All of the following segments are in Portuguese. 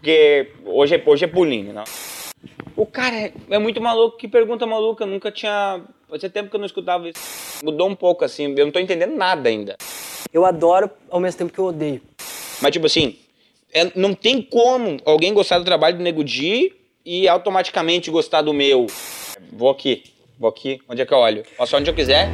Porque hoje é, hoje é bullying, não? O cara é, é muito maluco, que pergunta maluca. Nunca tinha. Fazia tempo que eu não escutava isso. Mudou um pouco, assim. Eu não tô entendendo nada ainda. Eu adoro ao mesmo tempo que eu odeio. Mas, tipo assim, é- não tem como alguém gostar do trabalho do Nego Di e automaticamente gostar do meu. Vou aqui, vou aqui. Onde é que eu olho? Posso onde eu quiser.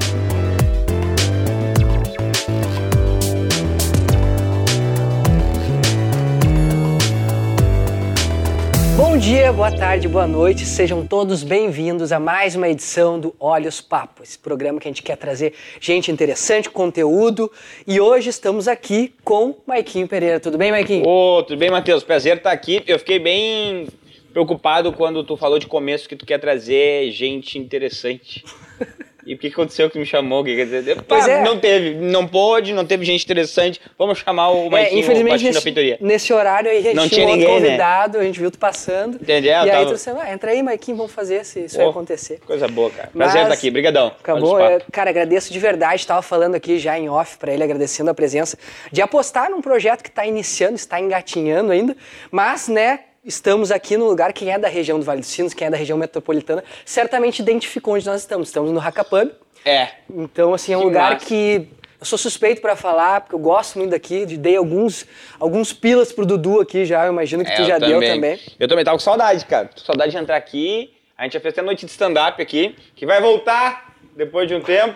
Dia, boa tarde, boa noite, sejam todos bem-vindos a mais uma edição do Olhos Papo, esse programa que a gente quer trazer gente interessante, conteúdo. E hoje estamos aqui com Maiquinho Pereira. Tudo bem, Maiquinho? Ô, tudo bem, Matheus? Prazer estar aqui. Eu fiquei bem preocupado quando tu falou de começo que tu quer trazer gente interessante. E o que aconteceu que me chamou? Que quer dizer, pá, é. não teve, não pôde, não teve gente interessante. Vamos chamar o É, Maiquinho, o infelizmente, Baixinho da nesse, feitoria. nesse horário aí a gente Não tinha tinha ninguém, né? convidado, a gente viu tu passando. Entendi, é, eu e aí tava- disse, ah, entra aí, Maiquinho, vamos fazer se isso vai Pô, acontecer. Coisa boa, cara. Mas- Prazer estar aqui, brigadão. Acabou, papos. cara, agradeço de verdade, estava falando aqui já em off para ele, agradecendo a presença, de apostar num projeto que está iniciando, está engatinhando ainda, mas, né, estamos aqui no lugar, quem é da região do Vale dos Sinos, quem é da região metropolitana, certamente identificou onde nós estamos. Estamos no Hackapub, É, então, assim, é um Que lugar massa. que eu sou suspeito para falar, porque eu gosto muito daqui, de- dei alguns, alguns pilas pro Dudu aqui já, eu imagino que É, tu já deu também. Eu também tava com saudade, cara. Tô com saudade de entrar aqui. A gente já fez até noite de stand-up aqui, que vai voltar depois de um tempo.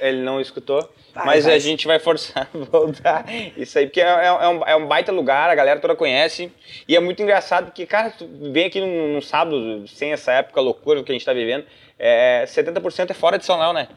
Ele não escutou. Vai, mas vai. a gente vai forçar a voltar. Isso aí, porque é, é- é um, é um baita lugar, a galera toda conhece. E é muito engraçado, porque, cara, tu vem aqui num, num sábado, sem essa época loucura que a gente tá vivendo, é, 70% é fora de São Léo, né?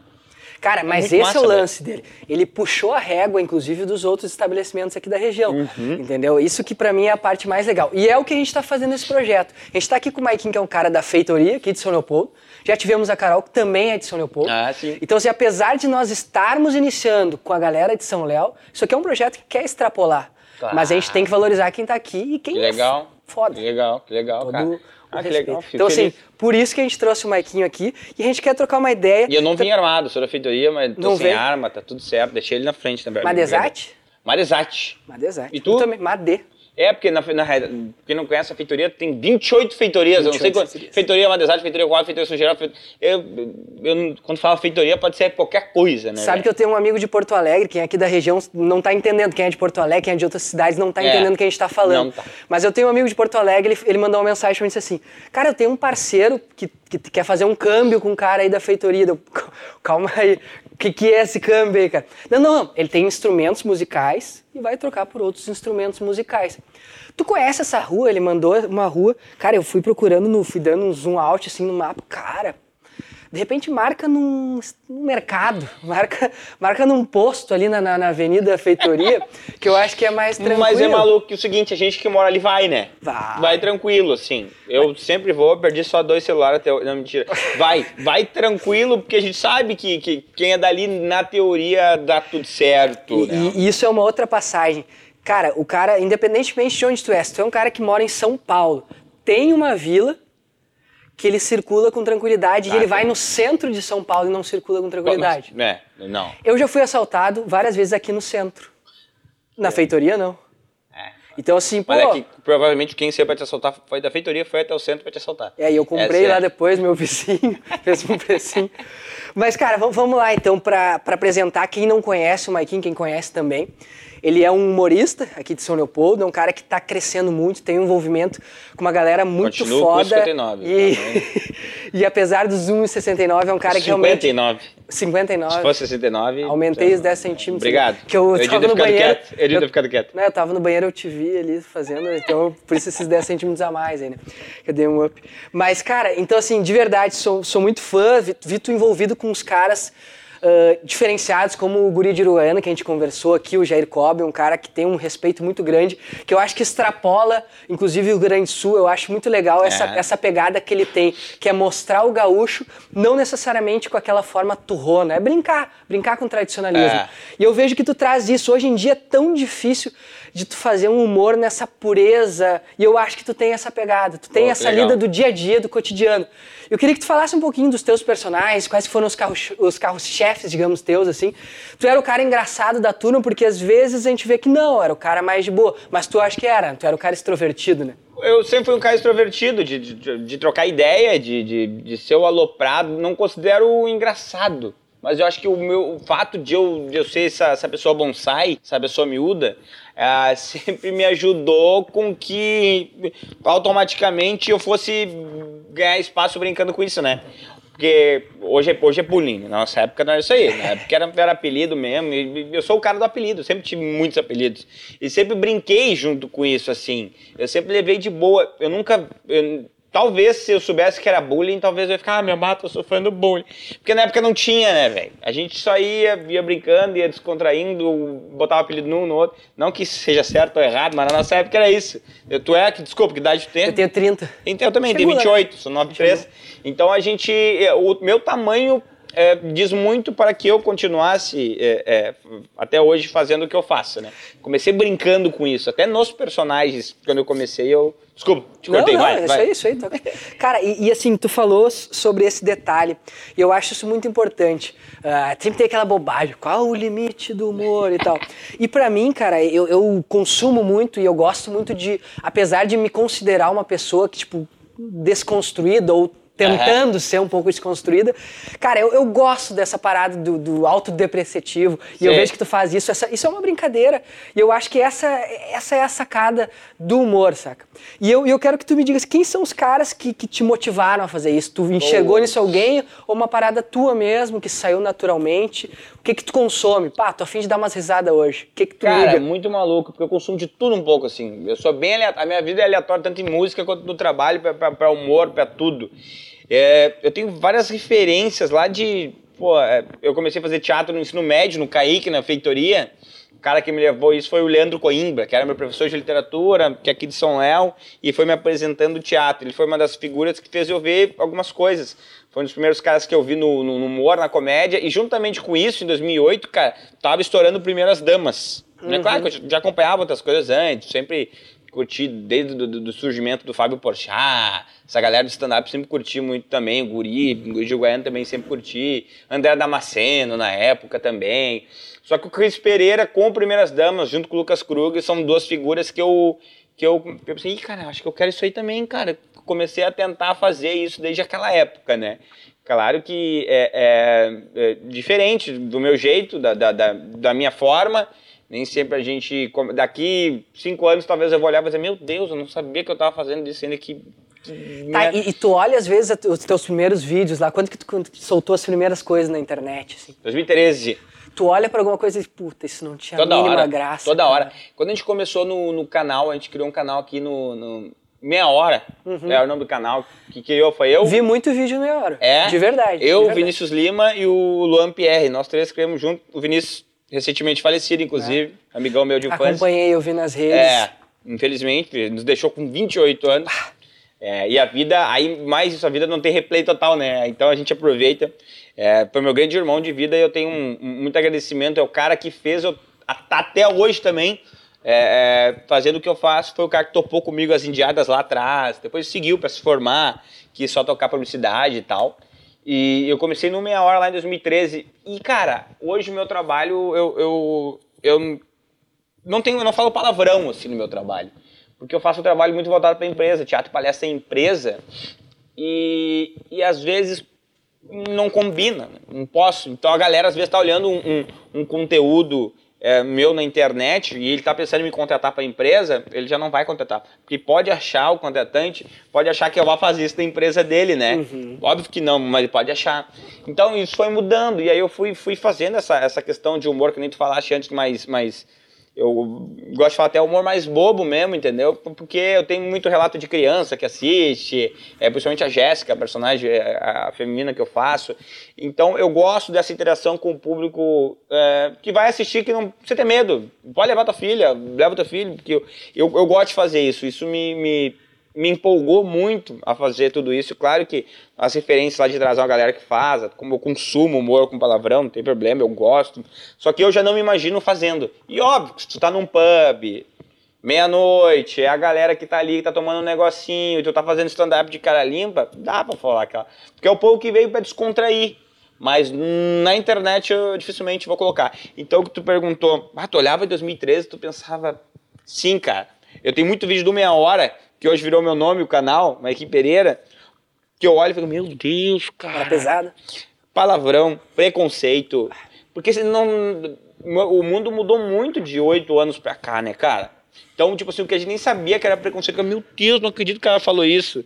Cara, mas muito esse massa, é o velho. lance dele. Ele puxou a régua, inclusive, dos outros estabelecimentos aqui da região. Uhum. Entendeu? Isso que pra mim é a parte mais legal. E é o que a gente tá fazendo nesse projeto. A gente tá aqui com o Maikinho, que é um cara da feitoria aqui de São Leopoldo. Já tivemos a Carol, que também é de São Leopoldo. Ah, sim. Então, assim, apesar de nós estarmos iniciando com a galera de São Léo, isso aqui é um projeto que quer extrapolar. Claro. Mas a gente tem que valorizar quem tá aqui e quem Que é legal. foda. Que legal, que legal, Todo cara. Ah, que legal. fico Então, assim, feliz. por isso que a gente trouxe o Maiquinho aqui e a gente quer trocar uma ideia. E eu não vim armado, sou da feitoria, mas tô Não sem veio? arma, tá tudo certo. Deixei ele na frente também. Madesate? Madesate. Madesate. E tu? também. Madê. É, porque na, na, realidade, quem não conhece a feitoria, tem 28 feitorias. eu não sei 28 quanto. feitorias. Feitoria Madesate, feitoria Quadro, feitoria São Geraldo. feitoria- Eu, eu, quando fala feitoria, pode ser qualquer coisa, né? Sabe que eu tenho um amigo de Porto Alegre, quem é aqui da região não tá entendendo. Quem é de Porto Alegre, quem é de outras cidades, não tá É, entendendo o que a gente tá falando. tá. Mas eu tenho um amigo de Porto Alegre, ele, ele mandou uma mensagem pra mim e disse assim: Cara, eu tenho um parceiro que, que quer fazer um câmbio com um cara aí da feitoria. Eu, Calma aí, o que, que é esse câmbio aí, cara? Não, não, não. Ele tem instrumentos musicais e vai trocar por outros instrumentos musicais. Tu conhece essa rua? Ele mandou uma rua. Cara, eu fui procurando, no, fui dando um zoom out assim no mapa. Cara, de repente marca num, num mercado, marca, marca num posto ali na, na, na Avenida Feitoria, que eu acho que é mais tranquilo. Mas é maluco que o seguinte, a gente que mora ali vai, né? Vai. tranquilo, assim. Eu sempre vou, perdi só dois celulares até. Não, mentira. Vai, vai tranquilo, porque a gente sabe que, que quem é dali, na teoria, dá tudo certo, E, né? e isso é uma outra passagem. Cara, o cara, independentemente de onde tu é, se tu é um cara que mora em São Paulo, tem uma vila que ele circula com tranquilidade e Ah, ele tem. vai no centro de São Paulo e não circula com tranquilidade. É, não. Eu já fui assaltado várias vezes aqui no centro. Na feitoria, não. É. Então, assim, pô. Mas é que provavelmente quem saiu pra te assaltar foi da feitoria, foi até o centro pra te assaltar. E aí eu comprei Essa é. lá depois, meu vizinho fez um precinho. Mas, cara, vamos, lá então pra pra apresentar quem não conhece o Maikinho, quem conhece também. Ele é um humorista aqui de São Leopoldo, é um cara que tá crescendo muito, tem um envolvimento com uma galera muito Continua com foda. 59, e, também. e apesar dos 1,69, é um cara que realmente. 59. 59. Se fosse 69. Aumentei os 10 centímetros. Obrigado. Que eu, devia tava no banheiro. quieto. Eu devia ter ficado quieto. Né, eu tava no banheiro, eu te vi ali fazendo, então por isso esses 10 centímetros a mais aí, né? Eu dei um up. Mas, cara, então assim, de verdade, sou, sou muito fã, vi, vi tu envolvido com os caras ah, diferenciados, como o Guri de Uruguaiana, que a gente conversou aqui, o Jair Cobb, um cara que tem um respeito muito grande, que eu acho que extrapola, inclusive o Grande Sul, eu acho muito legal essa, É. essa pegada que ele tem, que é mostrar o gaúcho, não necessariamente com aquela forma turrona, é brincar, brincar com o tradicionalismo. É. E eu vejo que tu traz isso. Hoje em dia é tão difícil de tu fazer um humor nessa pureza. E eu acho que tu tem essa pegada, tu tem Pô, essa legal. lida do dia a dia, do cotidiano. Eu queria que tu falasse um pouquinho dos teus personagens, quais foram os carros, os carros-chefes, digamos, teus, assim. Tu era o cara engraçado da turma, porque às vezes a gente vê que não, era o cara mais de boa. Mas tu acha que era, tu era o cara extrovertido, né? Eu sempre fui um cara extrovertido, de, de, de trocar ideia, de, de, de ser o aloprado. Não considero engraçado. Mas eu acho que o meu o fato de eu, de eu ser essa, essa pessoa bonsai, essa pessoa miúda, ah, sempre me ajudou com que automaticamente eu fosse ganhar espaço brincando com isso, né? Porque hoje é, hoje é bullying, na nossa época não era isso aí, na época era, era apelido mesmo, eu sou o cara do apelido, sempre tive muitos apelidos, e sempre brinquei junto com isso, assim, eu sempre levei de boa, eu nunca, eu- talvez se eu soubesse que era bullying, talvez eu ia ficar, ah, meu mato, eu sou fã do bullying, porque na época não tinha, né, velho, a gente só ia, ia brincando, ia descontraindo, botava apelido num no outro, não que seja certo ou errado, mas na nossa época era isso, Eu- tu é, que desculpa, que idade tu tem? Eu tenho 30. Então, eu também, tenho Chegou, né? 28, sou 93. Então a gente. é, O meu tamanho é, diz muito para que eu continuasse é, é, até hoje fazendo o que eu faço, né? Comecei brincando com isso. Até nos personagens, quando eu comecei, eu. Desculpa, te cortei, não, não, vai. isso vai. aí, isso aí. Tá... Cara, e, e assim, tu falou sobre esse detalhe, e eu acho isso muito importante. Ah, sempre tem aquela bobagem, qual o limite do humor e tal. E pra mim, cara, eu, eu consumo muito e eu gosto muito de, apesar de me considerar uma pessoa que, tipo, desconstruída ou tentando ser um pouco desconstruída. Cara, eu, eu gosto dessa parada do, do autodepreciativo. E eu vejo que tu faz isso. Essa- isso é uma brincadeira. E eu acho que essa, essa é a sacada do humor, saca? E eu, eu quero que tu me digas quem são os caras que, que te motivaram a fazer isso. Tu enxergou Boa. nisso alguém ou uma parada tua mesmo que saiu naturalmente? O que que tu consome? Pá, tô afim de dar umas risadas hoje. O que que tu Cara, liga? muito maluco, porque eu consumo de tudo um pouco, assim. Eu sou bem aleatório. A minha vida é aleatória, tanto em música quanto no trabalho, pra, pra, pra humor, pra tudo. É, eu tenho várias referências lá de. Pô, é, eu comecei a fazer teatro no ensino médio, no Caíque, na feitoria. O cara que me levou isso foi o Leandro Coimbra, que era meu professor de literatura, que é aqui de São Léo, e foi me apresentando teatro. Ele foi uma das figuras que fez eu ver algumas coisas. Foi um dos primeiros caras que eu vi no, no, no humor, na comédia, e juntamente com isso, em 2008, cara, tava estourando Primeiras Damas. É claro que eu já acompanhava outras coisas antes, sempre curti desde do, do- surgimento do Fábio Porchat, essa galera do stand-up sempre curti muito também, o Guri, o Gil Goiano também sempre curti, André Damasceno na época também. Só que o Cris Pereira com Primeiras Damas, junto com o Lucas Kruger, são duas figuras que eu que eu, eu pensei, cara, acho que eu quero isso aí também, cara. Comecei a tentar fazer isso desde aquela época, né? Claro que é, é- é diferente do meu jeito, da, da, da, da minha forma. Nem sempre a gente. Daqui cinco anos, talvez eu vou olhar e vou dizer: Meu Deus, eu não sabia que eu tava fazendo isso ainda que. Tá, né? e, e tu olha às vezes os teus primeiros vídeos lá, quando que tu, quando tu soltou as primeiras coisas na internet, assim? 2013. Tu olha pra alguma coisa e, puta, isso não tinha Toda a mínima hora. graça. toda cara. hora. Quando a gente começou no, no canal, a gente criou um canal aqui no. no Meia Hora. É o nome do canal. Que criou foi eu. Vi muito vídeo meia hora. É. De verdade. Eu, de verdade. Vinícius Lima e o Luan Pierre. Nós três criamos junto. O Vinícius, recentemente falecido, inclusive. Amigão meu de infância. Acompanhei, eu vi nas redes. É, infelizmente, nos deixou com 28 anos. É, e a vida, aí mais isso, a vida não tem replay total, né? Então a gente aproveita. É, foi meu grande irmão de vida e eu tenho um- um- muito agradecimento. É o cara que fez eu tá até hoje também. é, é, fazendo o que eu faço, foi o cara que topou comigo as indiadas lá atrás, depois seguiu para se formar, quis só tocar publicidade e tal. E eu comecei no Meia Hora lá em 2013. E, cara, hoje o meu trabalho, eu, eu, eu não tenho, eu não falo palavrão assim no meu trabalho, porque eu faço um trabalho muito voltado para empresa, teatro palestra é empresa e, e às vezes não combina, né? não posso. Então a galera às vezes está olhando um, um, um conteúdo é, meu na internet e ele está pensando em me contratar para a empresa, ele já não vai contratar, porque pode achar o contratante, pode achar que eu vou fazer isso da empresa dele, né? Óbvio que não, mas ele pode achar. Então isso foi mudando e aí eu fui, fui fazendo essa, essa questão de humor que nem tu falaste antes, mais, mais eu gosto de falar até humor mais bobo mesmo, entendeu? Porque eu tenho muito relato de criança que assiste, é, principalmente a Jéssica, a personagem é, a feminina que eu faço. Então eu gosto dessa interação com o público é, que vai assistir, que não precisa ter medo. Pode levar tua filha, leva teu filho, porque eu, eu, eu gosto de fazer isso. Isso me, me, me empolgou muito a fazer tudo isso. Claro que as referências lá de trás é uma galera que faz, como eu consumo humor com palavrão, não tem problema, eu gosto. Só que eu já não me imagino fazendo. E óbvio, se tu tá num pub, meia-noite, é a galera que tá ali, que tá tomando um negocinho, tu tá fazendo stand-up de cara limpa, dá pra falar aquela. Porque é o povo que veio pra descontrair. Mas na internet eu dificilmente vou colocar. Então o que tu perguntou, ah, tu olhava em 2013, tu pensava, sim, cara. Eu tenho muito vídeo do Meia Hora, que hoje virou meu nome, o canal, Mike Pereira, que eu olho e fico, meu Deus, cara. Era pesado. Palavrão, preconceito. Porque o mundo mudou muito de oito anos pra cá, né, cara? Então, tipo assim, o que a gente nem sabia que era preconceito, eu, meu Deus, não acredito que ela falou isso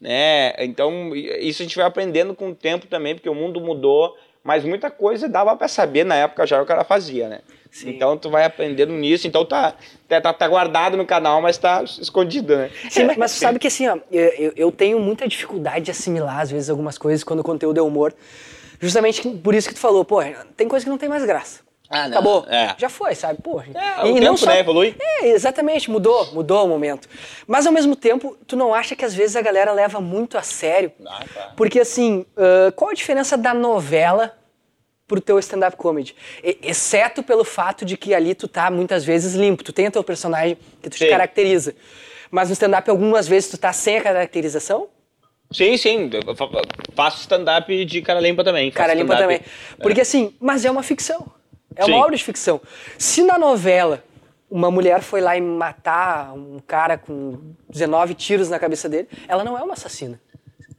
né? Então, isso a gente vai aprendendo com o tempo também, porque o mundo mudou, mas muita coisa dava para saber na época já o que ela fazia, né? Sim. Então tu vai aprendendo nisso, então tá, tá, tá guardado no canal, mas tá escondido, né? Sim, mas tu sabe que assim, ó, eu, eu tenho muita dificuldade de assimilar às vezes algumas coisas quando o conteúdo é humor. Justamente por isso que tu falou, pô, tem coisa que não tem mais graça. Ah, não. Acabou. É. Já foi, sabe? Pô, é, e o tempo, não só... né, evolui. É, exatamente, mudou, mudou o momento. Mas ao mesmo tempo, tu não acha que às vezes a galera leva muito a sério? Ah, tá. Porque assim, uh, qual a diferença da novela pro teu stand-up comedy? E, exceto pelo fato de que ali tu tá muitas vezes limpo, tu tem o teu personagem que tu sim. te caracteriza. Mas no stand-up algumas vezes tu tá sem a caracterização? Sim, sim. Eu faço stand-up de cara limpa também. Cara limpa também. Porque é. assim, mas é uma ficção. É uma Sim. obra de ficção. Se na novela uma mulher foi lá e matar um cara com 19 tiros na cabeça dele, ela não é uma assassina.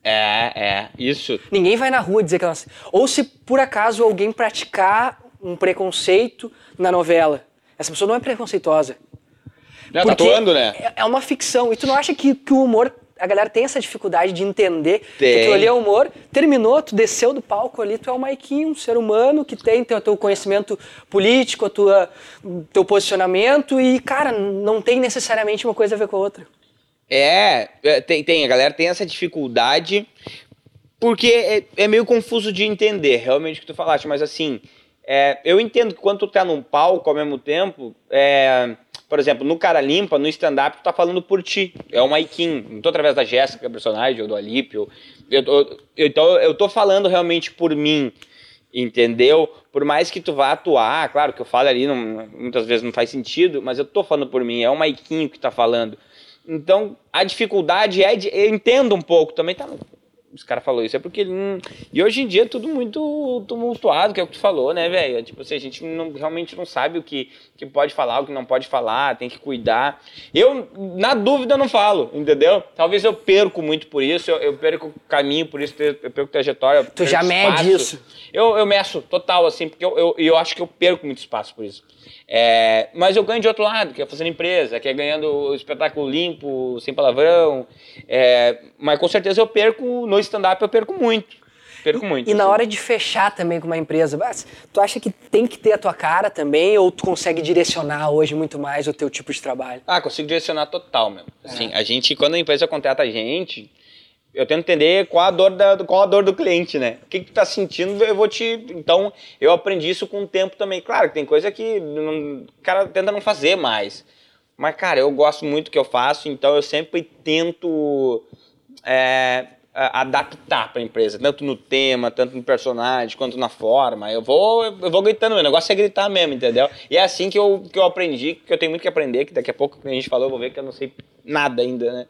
É, é, isso. Ninguém vai na rua dizer que ela. Ou se por acaso alguém praticar um preconceito na novela. Essa pessoa não é preconceituosa. Não, tá atuando, né? É, é uma ficção. E tu não acha que, que o humor a galera tem essa dificuldade de entender tem. que aquilo ali é humor. Terminou, tu desceu do palco ali, tu é o Maiquinho, um ser humano que tem teu, teu conhecimento político, a tua, teu posicionamento e, cara, não tem necessariamente uma coisa a ver com a outra. É, é tem, tem a galera tem essa dificuldade porque é, é meio confuso de entender, realmente, o que tu falaste, mas assim, é, eu entendo que quando tu tá num palco ao mesmo tempo, é, por exemplo, no Cara Limpa, no stand-up, tu tá falando por ti. É o Maikin. Não tô através da Jéssica, personagem, ou do Alípio. Eu, eu, então, eu tô falando realmente por mim. Entendeu? Por mais que tu vá atuar, claro que eu falo ali, não, muitas vezes não faz sentido, mas eu tô falando por mim, é o Maiquinho que tá falando. Então, a dificuldade é de. Eu entendo um pouco, também tá os caras falou isso, é porque ele não... E hoje em dia é tudo muito tumultuado, que é o que tu falou, né, velho? Tipo assim, a gente não, realmente não sabe o que, que pode falar, o que não pode falar, tem que cuidar. Eu, na dúvida, não falo, entendeu? Talvez eu perco muito por isso, eu, eu perco caminho por isso, eu perco trajetória. Tu já mede isso? Eu, eu meço total, assim, porque eu, eu, eu acho que eu perco muito espaço por isso. É, mas eu ganho de outro lado, que é fazendo empresa, que é ganhando o espetáculo limpo, sem palavrão. É, mas com certeza eu perco, no stand-up eu perco muito. Perco e, muito. E assim. na hora de fechar também com uma empresa, tu acha que tem que ter a tua cara também, ou tu consegue direcionar hoje muito mais o teu tipo de trabalho? Ah, consigo direcionar total mesmo. Assim, é. a gente, quando a empresa contrata a gente, eu tento entender qual a dor, da, qual a dor do cliente, né? O que, que tu tá sentindo, eu vou te. Então, eu aprendi isso com o tempo também. Claro que tem coisa que não, o cara tenta não fazer mais. Mas, cara, eu gosto muito do que eu faço, então eu sempre tento é, adaptar para a empresa, tanto no tema, tanto no personagem, quanto na forma. Eu vou, eu vou gritando, meu negócio é gritar mesmo, entendeu? E é assim que eu, que eu aprendi, que eu tenho muito que aprender, que daqui a pouco, a gente falou, eu vou ver que eu não sei nada ainda, né?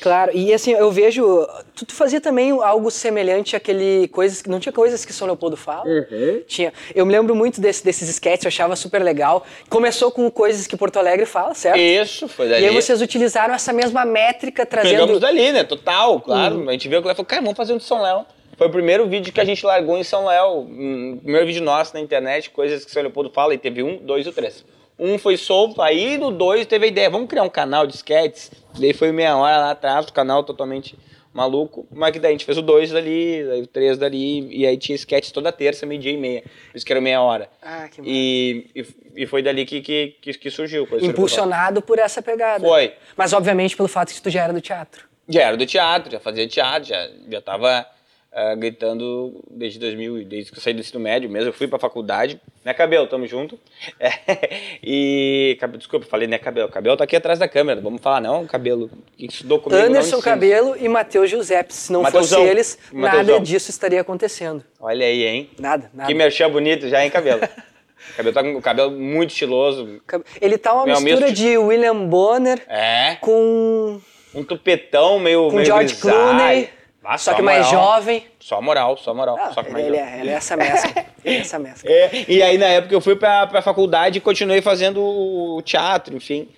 Claro, e assim, eu vejo. Tu, tu fazia também algo semelhante àquele. Coisas, não tinha coisas que São Leopoldo fala? Uhum. Tinha. Eu me lembro muito desse, desses sketches, eu achava super legal. Começou com coisas que Porto Alegre fala, certo? Isso, foi dali. E aí vocês utilizaram essa mesma métrica trazendo. Pegamos dali, né? Total, claro. Uhum. A gente viu ela falou, cara, vamos fazer um de São Léo. Foi o primeiro vídeo que a gente largou em São Léo. O primeiro vídeo nosso na internet, coisas que São Leopoldo fala, e teve um, dois ou três. Um foi solto, aí no dois teve a ideia, vamos criar um canal de sketches. Daí foi meia hora lá atrás, o canal totalmente maluco. Mas que daí a gente fez o dois dali, aí o três dali, e aí tinha sketches toda terça, meio-dia e meia. Por isso que era meia hora. Ah, que e, e, e, foi dali que, que, que, que surgiu. Impulsionado por essa pegada. Foi. Mas obviamente pelo fato de que tu já era do teatro. Já era do teatro, já fazia teatro, já, já tava uh, gritando desde 2000, desde que eu saí do ensino médio mesmo, eu fui pra faculdade, né, Cabelo, tamo junto. É, e, desculpa, falei, né, Cabelo, Cabelo tá aqui atrás da câmera, vamos falar, não, Cabelo, que estudou comigo. Anderson Cabelo e Matheus Giuseppe, se não Mateusão. fosse eles, Mateusão. nada disso estaria acontecendo. Olha aí, hein. Nada, nada. Que merchan bonito já, hein, Cabelo. O cabelo tá com o cabelo muito estiloso. Ele tá uma Meu mistura de William Bonner É. com, Um tupetão meio. com meio George grisalho. Clooney, Ah, só a que mais moral. jovem. Só moral, só moral. Ah, só que mais ele, jovem. é, ele é essa mescla. é essa mescla. É, e aí, na época, eu fui pra, pra faculdade e continuei fazendo teatro, enfim.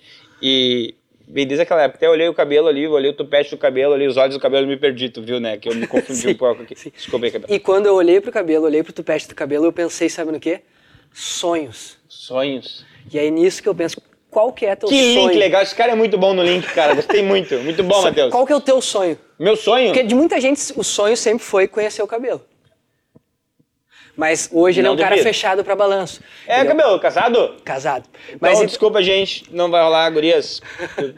E, e desde aquela época, até olhei o cabelo ali, olhei o tupete do cabelo ali, os olhos do cabelo, me perdi, tu viu, né? Que eu me confundi Sim, um pouco aqui. sim. Desculpa aí, cabelo. E quando eu olhei pro cabelo, olhei pro tupete do cabelo, eu pensei, sabe no quê? Sonhos. Sonhos. E aí nisso que eu penso, qual que é teu Que sonho? link legal, esse cara é muito bom no link, cara. Gostei muito. Muito bom, Matheus. Qual que é o teu sonho? Meu sonho? Porque de muita gente, o sonho sempre foi conhecer o cabelo. Mas hoje ele é Não um cara fechado pra balanço. É, Ele cabelo, casado? Casado. Mas Mas então, ent- desculpa, gente, não vai rolar, gurias.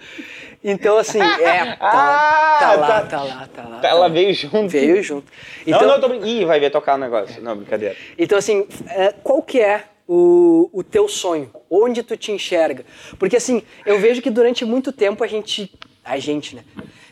então, assim, é. Tá, Ah, tá lá, tá- tá lá, tá lá. Ela tá lá. veio junto. Veio junto. Não, Então, não, tô brincando. Ih, vai ver tocar o negócio. Não, brincadeira. Então, assim, é, qual que é o, o teu sonho? Onde tu te enxerga? Porque, assim, eu vejo que durante muito tempo a gente... A gente, né?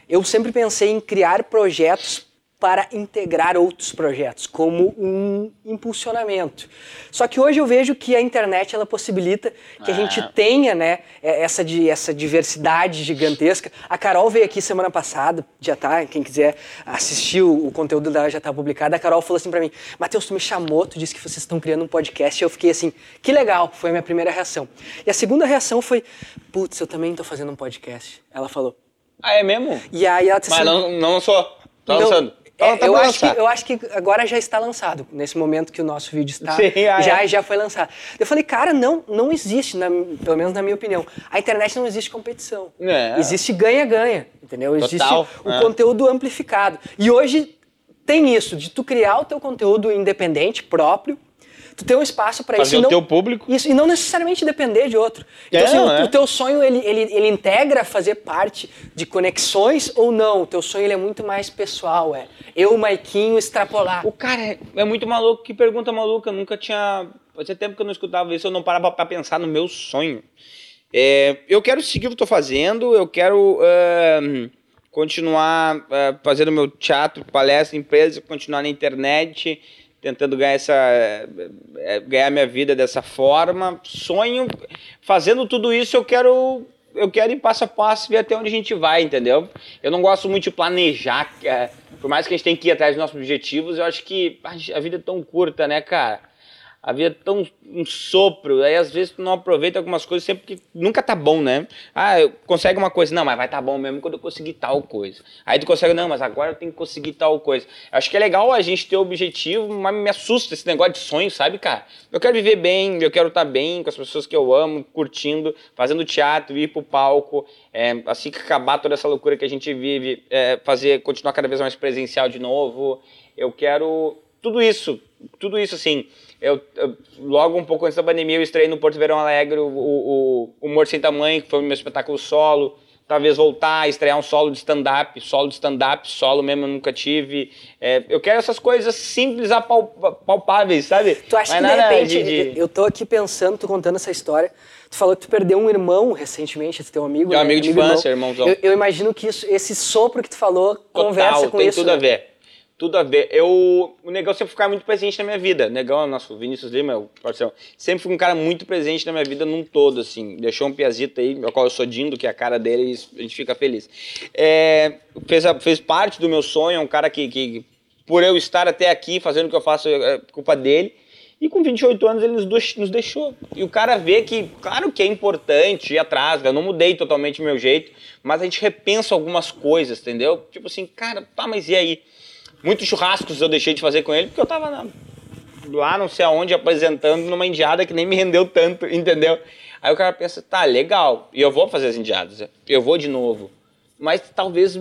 Eu sempre pensei em criar projetos para integrar outros projetos, como um impulsionamento. Só que hoje eu vejo que a internet ela possibilita que a gente Ah. tenha, né, é, essa, di- essa diversidade gigantesca. A Carol veio aqui semana passada, já tá, quem quiser assistir o, o conteúdo dela já tá publicado. A Carol falou assim pra mim: Matheus, tu me chamou, tu disse que vocês estão criando um podcast. E eu fiquei assim: que legal, foi a minha primeira reação. E a segunda reação foi: putz, eu também tô fazendo um podcast. Ela falou. Ah, é mesmo? E aí ela disse Mas assim, não, não lançou. Tá lançando. É, tá eu, acho que, eu acho que agora já está lançado, nesse momento que o nosso vídeo está. Sim, ah, já, é. já foi lançado. Eu falei, cara, não, não existe, na- pelo menos na minha opinião. A internet não existe competição. É. Existe ganha-ganha, entendeu? Existe Total, o é. conteúdo amplificado. E hoje tem isso, de tu criar o teu conteúdo independente, próprio, tu ter um espaço para isso. Fazer e o não- teu público. Isso, e não necessariamente depender de outro. Então, É, assim, o, é. o teu sonho, ele, ele, ele integra fazer parte de conexões ou não? O teu sonho, ele é muito mais pessoal, é eu, Maiquinho, extrapolar. O cara é, é muito maluco, que pergunta maluca. Eu nunca tinha. Fazia tempo que eu não escutava isso, eu não parava pra pensar no meu sonho. É, eu quero seguir o que eu tô fazendo, eu quero ahn, continuar ah, fazendo meu teatro, palestra, empresa, continuar na internet, tentando ganhar essa eh, eh, ganhar minha vida dessa forma. Sonho, fazendo tudo isso, eu quero eu quero ir passo a passo ver até onde a gente vai, entendeu? Eu não gosto muito de planejar, eh, por mais que a gente tenha que ir atrás dos nossos objetivos, eu acho que a vida é tão curta, né, cara? A vida é tão um sopro, aí às vezes tu não aproveita algumas coisas sempre que nunca tá bom, né? Ah, eu consegue uma coisa, não, mas vai tá bom mesmo quando eu conseguir tal coisa. Aí tu consegue, não, mas agora eu tenho que conseguir tal coisa. Acho que é legal a gente ter objetivo, mas me assusta esse negócio de sonho, sabe, cara? Eu quero viver bem, eu quero estar bem com as pessoas que eu amo, curtindo, fazendo teatro, ir pro palco, é, assim que acabar toda essa loucura que a gente vive, é, fazer, continuar cada vez mais presencial de novo. Eu quero tudo isso, tudo isso assim. Eu, eu- logo um pouco antes da pandemia, eu estreiei no Porto Verão Alegre o, o, o Humor Sem Tamanho, que foi o meu espetáculo solo. Talvez voltar, estrear um solo de stand-up, solo de stand-up, solo mesmo eu nunca tive. É, eu quero essas coisas simples, palpáveis, sabe? Tu acha Mas que de repente, de- de- eu tô aqui pensando, tu contando essa história, tu falou que tu perdeu um irmão recentemente, esse teu amigo, É um né? amigo de infância, irmãozão. Eu, eu imagino que isso, esse sopro que tu falou conversa Total, com tem isso. tudo a né? ver. Tudo a ver. Eu, o Negão sempre ficava muito presente na minha vida. O Negão, nosso Vinícius Lima, meu parceiro, sempre foi um cara muito presente na minha vida num todo, assim. Deixou um piazito aí, ao qual eu sou Dindo, que é a cara dele, e a gente fica feliz. É, fez, a- fez parte do meu sonho, é um cara que, que, por eu estar até aqui fazendo o que eu faço, é culpa dele. E com 28 anos ele nos, deixou. E o cara vê que, claro que é importante ir atrás, eu não mudei totalmente o meu jeito, mas a gente repensa algumas coisas, entendeu? Tipo assim, cara, tá, mas e aí? Muitos churrascos eu deixei de fazer com ele porque eu tava na- lá não sei aonde apresentando numa indiada que nem me rendeu tanto, entendeu? Aí o cara pensa, tá, legal, e eu vou fazer as indiadas, eu vou de novo. Mas talvez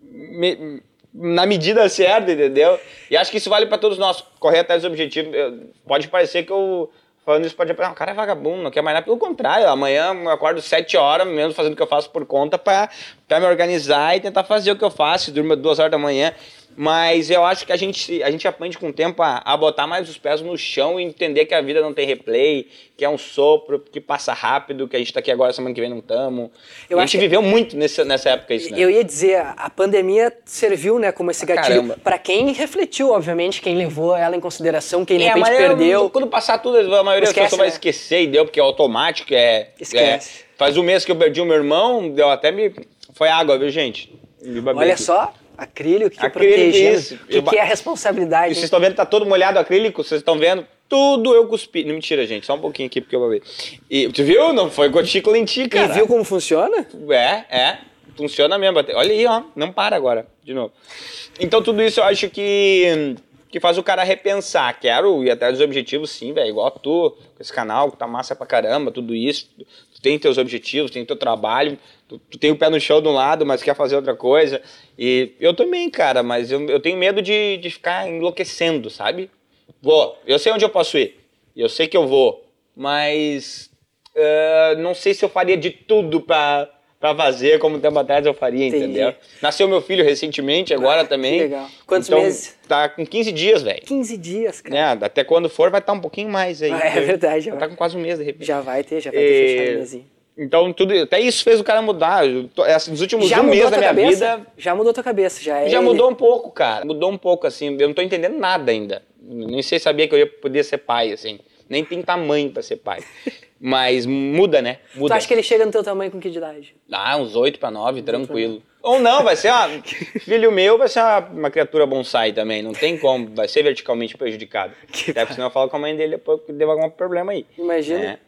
me- na medida certa, entendeu? E acho que isso vale pra todos nós, correr atrás dos objetivos. Pode parecer que eu falando isso pode parecer, ah, o cara é vagabundo, não quer mais nada. Pelo contrário, amanhã eu acordo sete horas, mesmo fazendo o que eu faço por conta, pra me organizar e tentar fazer o que eu faço, durmo duas horas da manhã. Mas eu acho que a gente, a gente aprende com o tempo a, a botar mais os pés no chão e entender que a vida não tem replay, que é um sopro, que passa rápido, que a gente tá aqui agora, semana que vem não estamos. Eu A gente que- viveu muito nesse, nessa época isso, né? Eu ia dizer, a pandemia serviu, né, como esse Ah, gatilho pra quem refletiu, obviamente, quem levou ela em consideração, quem de repente mas eu- perdeu. quando passar tudo, a maioria das pessoas vai né? esquecer e deu, porque é automático, é. Esquece. é- faz um mês que eu perdi o meu irmão, deu até me. Foi água, viu, gente? Olha aqui. só, acrílico que Acrílico, protegendo. isso. O que, Eu que é a responsabilidade? E vocês estão vendo, tá todo molhado acrílico, vocês estão vendo? Tudo eu cuspi. Não, mentira, gente, só um pouquinho aqui porque eu babei. E tu viu? Não foi gotícula em ti, E cara. viu como funciona? É, é. Funciona mesmo. até- Olha aí, ó. Não para agora. De novo. Então, tudo isso eu acho que, que faz o cara repensar. Quero ir atrás dos objetivos, sim, velho. Igual tu, com esse canal, que tá massa pra caramba, tudo isso. Tu tem teus objetivos, tem teu trabalho. Tu, tu tem o pé no chão de um lado, mas quer fazer outra coisa. E eu também, cara, mas eu, eu tenho medo de, de ficar enlouquecendo, sabe? Vou. Eu sei onde eu posso ir. Eu sei que eu vou. Mas ah, não sei se eu faria de tudo pra, pra fazer como tempo atrás eu faria, Entendi. entendeu? Nasceu meu filho recentemente, agora Ah, também. que legal. Quantos Então, meses? Tá com 15 dias, velho. 15 dias, cara. Né? Até quando for, vai estar um pouquinho mais aí. Ah, é verdade, já vai. tá com quase um mês, de repente. Já vai ter, já vai ter E- fechado o mesinho. Então, tudo, até isso fez o cara mudar. Tô- essa- Nos últimos Já um mês da minha cabeça? vida, Já mudou a tua cabeça, já é... já mudou um pouco, cara. Mudou um pouco, assim. Eu não tô entendendo nada ainda. Nem sei sabia que eu ia poder ser pai, assim. Nem tem tamanho pra ser pai. Mas muda, né? Tu Muda. acha que ele chega no teu tamanho com que idade? Ah, uns 8 para 9, tranquilo. Ou não, vai ser uma. Filho meu vai ser uma, uma criatura bonsai também. Não tem como. Vai ser verticalmente prejudicado. Que Até porque senão eu falo com a mãe dele depois que deu algum problema aí. Imagina. né?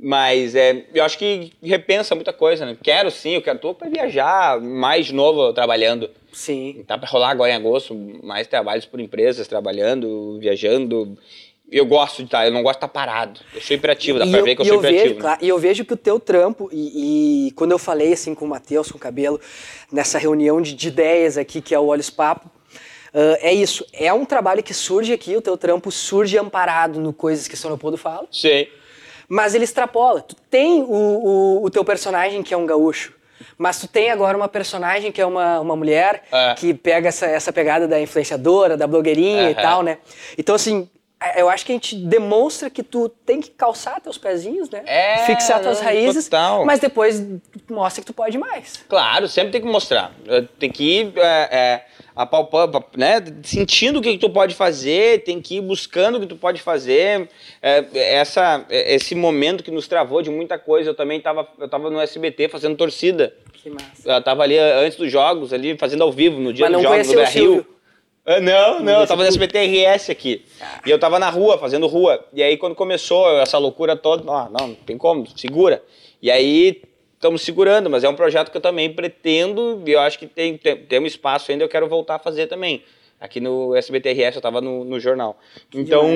Mas é, eu acho que repensa muita coisa, né? Quero sim, eu quero tô para viajar mais de novo trabalhando. Sim. Tá para rolar agora em agosto mais trabalhos por empresas, trabalhando, viajando. Eu gosto de estar, eu não gosto de estar parado. Eu sou hiperativo, dá E pra eu, ver que eu e sou eu vejo, hiperativo. né? claro, e eu vejo que o teu trampo, e, e quando eu falei assim com o Matheus, com o Cabelo, nessa reunião de, de ideias aqui, que é o Olhos Papo, ah, é isso. É um trabalho que surge aqui, o teu trampo surge amparado no Coisas que São Leopoldo fala, Sei. mas ele extrapola. Tu tem o, o, o teu personagem que é um gaúcho, mas tu tem agora uma personagem que é uma, uma mulher É. que pega essa, essa pegada da influenciadora, da blogueirinha e Aham. tal, né? Então, assim, eu acho que a gente demonstra que tu tem que calçar teus pezinhos, né? É, Fixar tuas raízes, total. mas depois mostra que tu pode mais. Claro, sempre tem que mostrar. Tem que ir é, é, apalpando, né? Sentindo o que, que tu pode fazer, tem que ir buscando o que tu pode fazer. É, essa, é, esse momento que nos travou de muita coisa, eu também estava eu tava no SBT fazendo torcida. Que massa. Eu tava ali antes dos jogos, ali fazendo ao vivo, no dia dos não jogos, no conheceu não, não, eu tava no conheceu SBT RS aqui. E eu tava na rua, fazendo rua. E aí quando começou essa loucura toda, ó, não, não tem como, segura. E aí estamos segurando, mas é um projeto que eu também pretendo, e eu acho que tem, tem, tem um espaço ainda, eu quero voltar a fazer também. Aqui no SBT RS, eu tava no, no jornal. Então.